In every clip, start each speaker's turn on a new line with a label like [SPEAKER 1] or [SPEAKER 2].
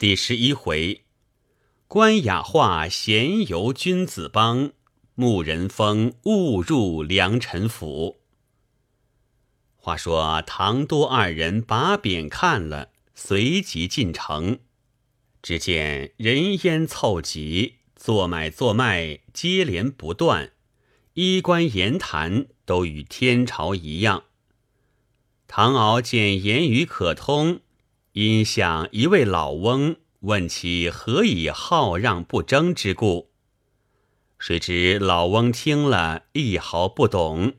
[SPEAKER 1] 第十一回，关雅化闲游君子邦，穆仁峰误入良辰府。话说唐多二人把匾看了，随即进城。只见人烟凑集，做买做卖接连不断，衣冠言谈都与天朝一样。唐敖见言语可通，因向一位老翁问其何以好让不争之故。谁知老翁听了一毫不懂。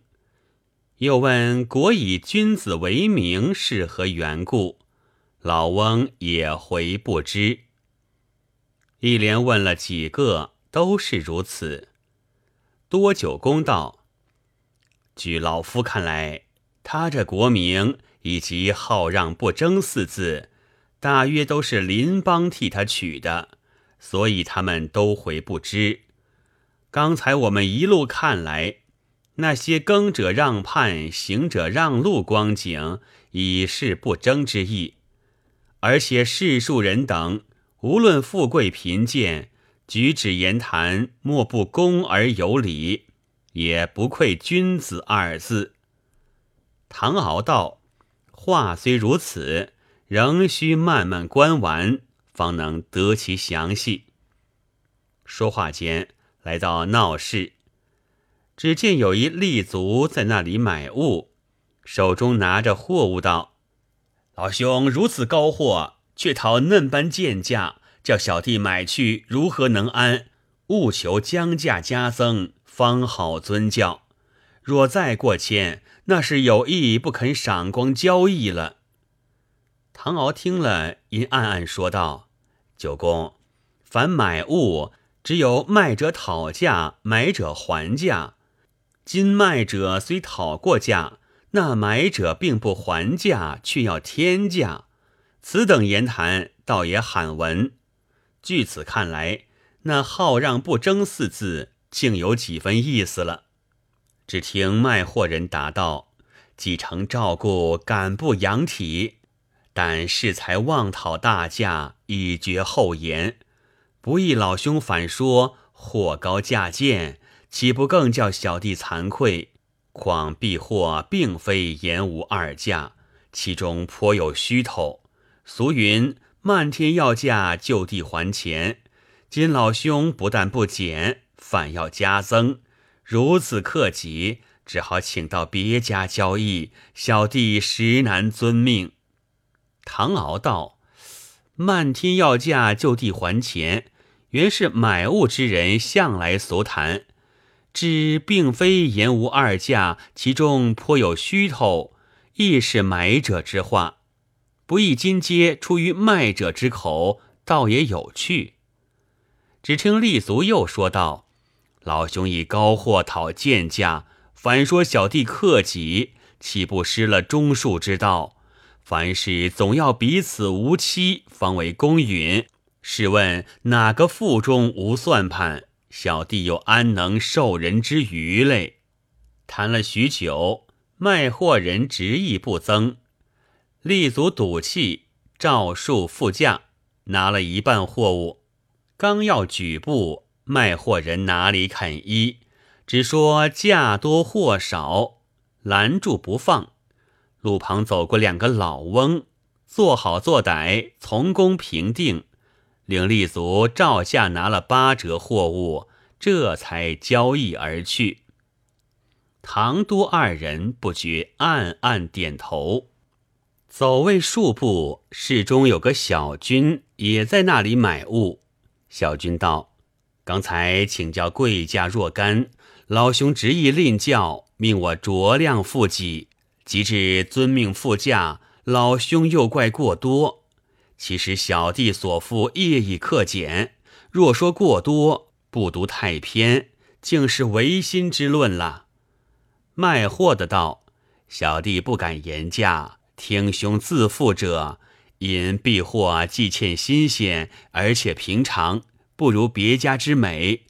[SPEAKER 1] 又问国以君子为名是何缘故，老翁也回不知。一连问了几个，都是如此。多久公道：据老夫看来，他这国名以及好让不争四字，大约都是邻邦替他取的，所以他们都回不知。刚才我们一路看来。那些耕者让畔，行者让路光景，已是不争之意。而且世庶人等，无论富贵贫贱，举止言谈，莫不恭而有礼，也不愧君子二字。唐敖道：“话虽如此，仍需慢慢观完，方能得其详细。”说话间，来到闹市。只见有一立足在那里买物，手中拿着货物道：“老兄如此高货，却讨嫩般贱价，叫小弟买去如何能安？务求将价加增，方好尊教。若再过谦，那是有意不肯赏光交易了。”唐敖听了，因暗暗说道：“九公，凡买物，只有卖者讨价，买者还价。”今卖者虽讨过价，那买者并不还价，却要天价。此等言谈，倒也罕闻。据此看来，那好让不争四字，竟有几分意思了。只听卖货人答道：“既成照顾，敢不扬体？但适才妄讨大价，以绝后言。不意老兄反说货高价贱。”岂不更叫小弟惭愧？况避货并非言无二价，其中颇有虚头。俗云：“漫天要价，就地还钱。”今老兄不但不减，反要加增，如此克己，只好请到别家交易。小弟实难遵命。唐敖道：“漫天要价，就地还钱，原是买物之人向来俗谈。”只并非言无二价，其中颇有虚头，亦是买者之话。不意今皆出于卖者之口，倒也有趣。只听立足又说道：“老兄以高货讨贱价，反说小弟克己，岂不失了中术之道？凡事总要彼此无欺，方为公允。试问哪个腹中无算盘？”小弟又安能受人之愚嘞？谈了许久，卖货人执意不增，立足赌气，照数付价，拿了一半货物。刚要举步，卖货人哪里肯依，只说价多货少，拦住不放。路旁走过两个老翁，做好做歹，从公平定。领立足照价拿了八折货物，这才交易而去。唐都二人不觉暗暗点头。走未数步，市中有个小军也在那里买物。小军道：“刚才请教贵价若干，老兄执意吝教，命我酌量付给。及至遵命付价，老兄又怪过多。”其实小弟所付业已克减，若说过多，不读太偏，竟是违心之论了。卖货的道：“小弟不敢言价，听兄自负者，因避货既欠新鲜，而且平常，不如别家之美。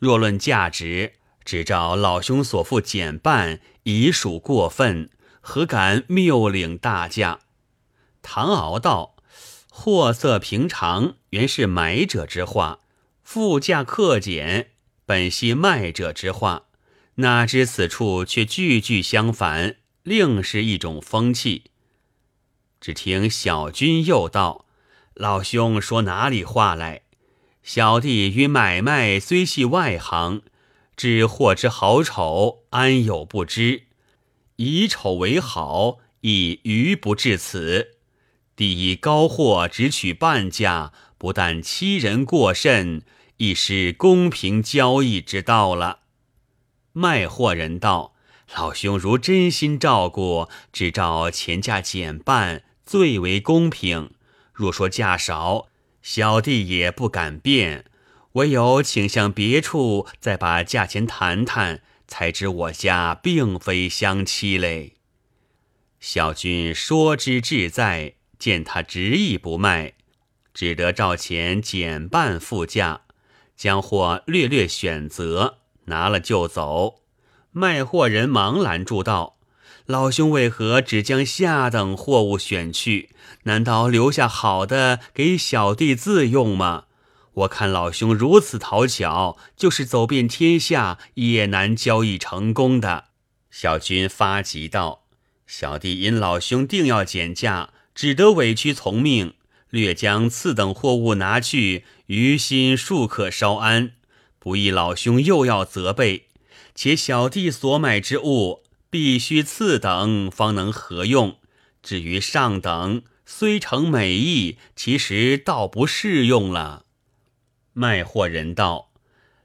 [SPEAKER 1] 若论价值，只照老兄所付减半，已属过分，何敢谬领大价？”唐敖道。货色平常，原是买者之话；副价克减，本系卖者之话。哪知此处却句句相反，另是一种风气。只听小军又道：“老兄说哪里话来？小弟与买卖虽系外行，知货之好丑，安有不知？以丑为好，亦愚不至此。第一高货只取半价，不但欺人过甚，亦是公平交易之道了。”卖货人道：“老兄如真心照顾，只照钱价减半，最为公平。若说价少，小弟也不敢变，唯有请向别处再把价钱谈谈，才知我家并非相欺嘞。”小军说之志在，见他执意不卖，只得照钱减半付价，将货略略选择。拿了就走，卖货人忙拦住道：“老兄为何只将下等货物选去？难道留下好的给小弟自用吗？我看老兄如此讨巧，就是走遍天下也难交易成功的。”小军发急道：“小弟因老兄定要减价，只得委屈从命，略将次等货物拿去，于心庶可稍安。”不意老兄又要责备，且小弟所买之物必须次等方能合用，至于上等虽成美意，其实倒不适用了。卖货人道：“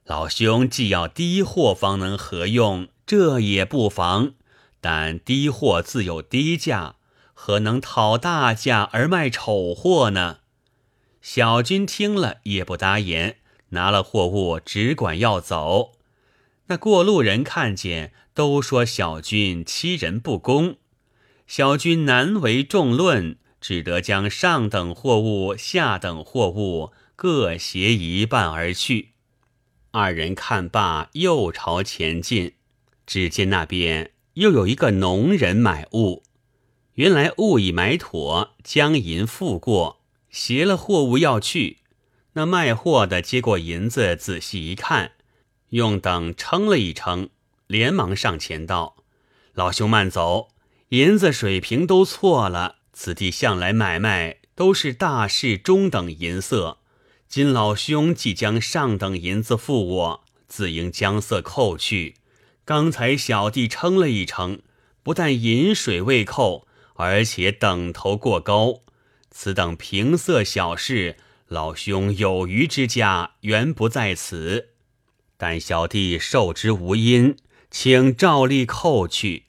[SPEAKER 1] 老兄既要低货方能合用，这也不妨。但低货自有低价，何能讨大价而卖丑货呢？”小军听了也不答言。拿了货物，只管要走。那过路人看见，都说小军欺人不公。小军难为众论，只得将上等货物、下等货物各携一半而去。二人看罢，又朝前进。只见那边又有一个农人买物，原来物已买妥，将银付过，携了货物要去。那卖货的接过银子，仔细一看，用等称了一称，连忙上前道：“老兄慢走，银子水平都错了。此地向来买卖都是大市中等银色，今老兄即将上等银子付我，自应将色扣去。刚才小弟称了一称，不但银水未扣，而且等头过高。此等平色小事。”老兄有余之价原不在此，但小弟受之无因，请照例扣去。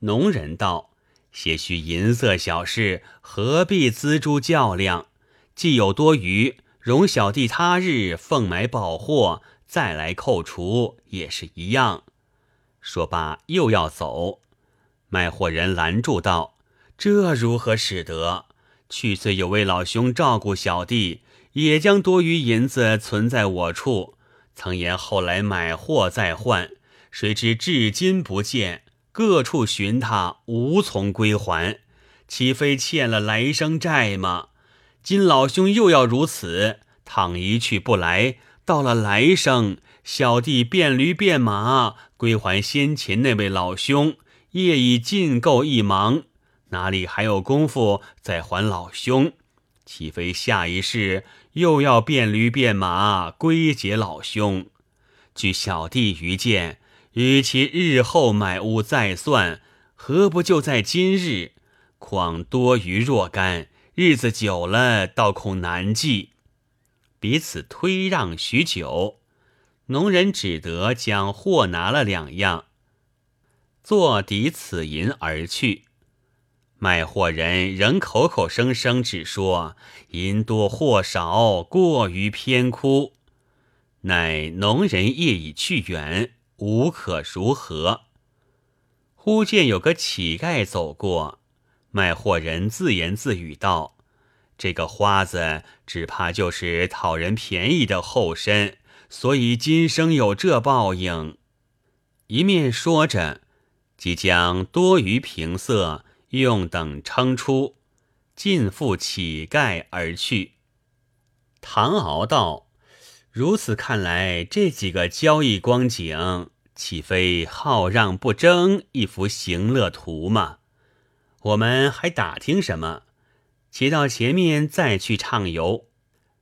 [SPEAKER 1] 农人道：“些许银色小事，何必锱铢较量？既有多余，容小弟他日奉买宝货，再来扣除，也是一样。”说罢又要走，卖货人拦住道：“这如何使得？去岁有位老兄照顾小弟。”也将多余银子存在我处，曾言后来买货再换，谁知至今不见，各处寻他无从归还，岂非欠了来生债吗？今老兄又要如此，倘一去不来，到了来生，小弟变驴变马归还先前那位老兄，业已尽够一忙，哪里还有功夫再还老兄？岂非下一世？又要变驴变马归结老兄，据小弟愚见，与其日后买物再算，何不就在今日？况多余若干，日子久了，倒恐难记。彼此推让许久，农人只得将货拿了两样，作抵此银而去。卖货人仍口口声声只说银多货少，过于偏枯。乃农人业已去远，无可如何。忽见有个乞丐走过，卖货人自言自语道：“这个花子只怕就是讨人便宜的后身，所以今生有这报应。”一面说着，即将多余平色。用等称出，尽付乞丐而去。唐敖道：“如此看来，这几个交易光景，岂非好让不争一幅行乐图吗？我们还打听什么？且到前面再去畅游。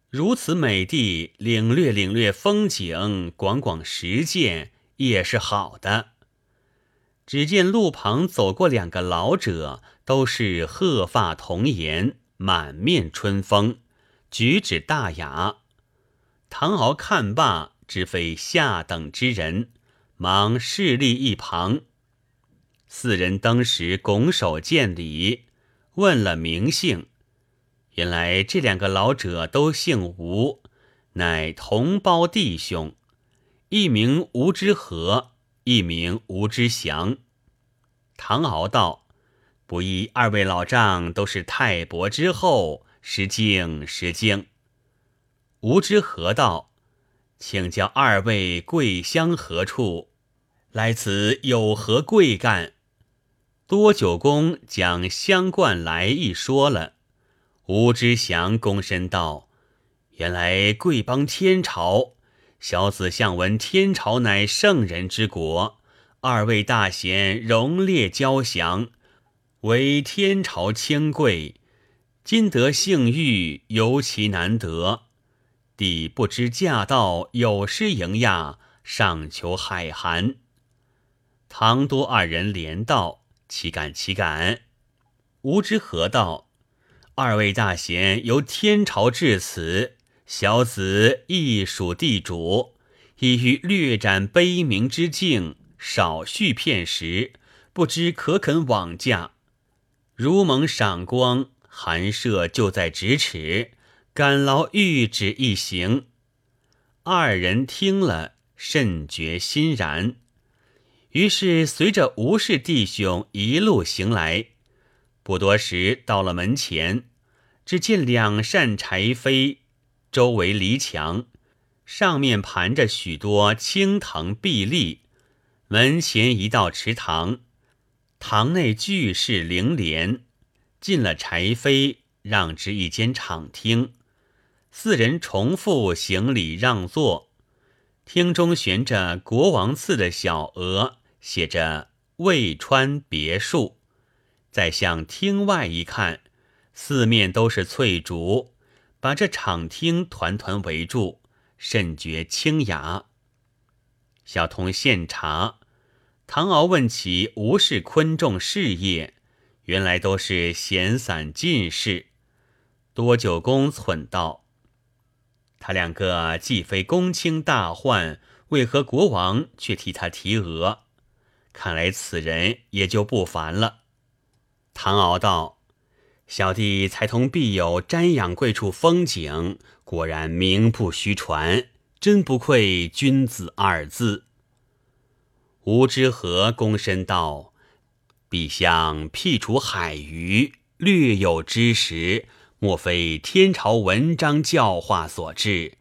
[SPEAKER 1] 如此美地，领略领略风景，广广实践，也是好的。”只见路旁走过两个老者，都是鹤发童颜，满面春风，举止大雅。唐敖看罢，知非下等之人，忙侍立一旁。四人登时拱手见礼，问了名姓。原来这两个老者都姓吴，乃同胞弟兄，一名吴之和。一名吴之祥，唐敖道：“不疑二位老丈都是太伯之后，失敬失敬。”吴之和道：“请教二位贵乡何处？来此有何贵干？”多九公将乡冠来意说了。吴之祥躬身道：“原来贵邦天朝。”小子向闻天朝乃圣人之国，二位大贤荣列交降，为天朝清贵，今得幸遇，尤其难得。弟不知驾到，有失迎亚，上求海涵。唐多二人连道：“岂敢岂敢！”吾之何道？二位大贤由天朝至此。小子亦属地主，已欲略展悲鸣之境，少叙片时，不知可肯往驾？如蒙赏光，寒舍就在咫尺，敢劳御旨一行。二人听了，甚觉欣然，于是随着吴氏弟兄一路行来。不多时，到了门前，只见两扇柴扉。周围篱墙，上面盘着许多青藤碧立。门前一道池塘，堂内巨室楹联。进了柴扉，让至一间敞厅。四人重复行礼让座。厅中悬着国王赐的小额，写着“渭川别墅”。再向厅外一看，四面都是翠竹。把这场厅团团围住，甚觉清雅。小童献茶，唐敖问起吴氏昆仲事业，原来都是闲散进士。多九公忖道：“他两个既非公卿大宦，为何国王却替他提额？看来此人也就不凡了。”唐敖道。小弟才同必友瞻仰贵处风景，果然名不虚传，真不愧君子二字。吴之和躬身道：“陛下辟除海鱼，略有知识，莫非天朝文章教化所致？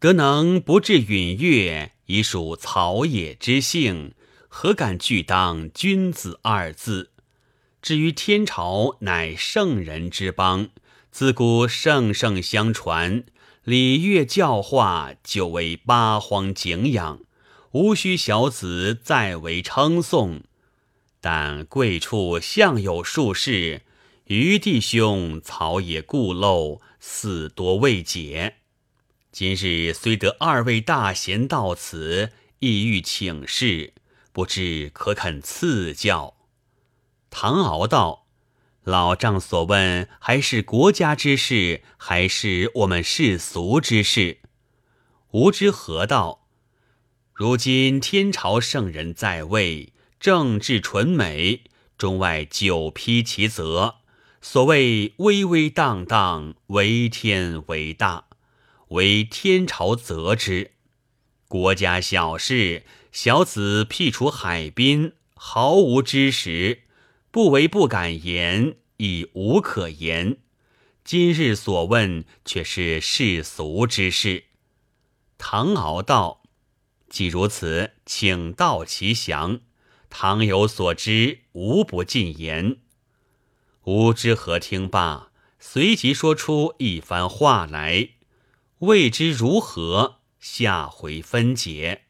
[SPEAKER 1] 得能不至允悦，已属草野之幸，何敢拒当君子二字？”至于天朝乃圣人之邦，自古圣圣相传，礼乐教化久为八荒敬仰，无需小子再为称颂。但贵处向有数事，余弟兄草野固陋，似多未解。今日虽得二位大贤到此，意欲请示，不知可肯赐教？唐敖道：“老丈所问，还是国家之事，还是我们世俗之事？”吾之何道：“如今天朝圣人在位，政治纯美，中外久披其责。所谓巍巍荡荡，为天为大，为天朝责之。国家小事，小子辟除海滨，毫无知识。”不为不敢言，亦无可言。今日所问，却是世俗之事。唐敖道：“既如此，请道其详。唐有所知，无不尽言。”吴之和听罢，随即说出一番话来，未知如何，下回分解。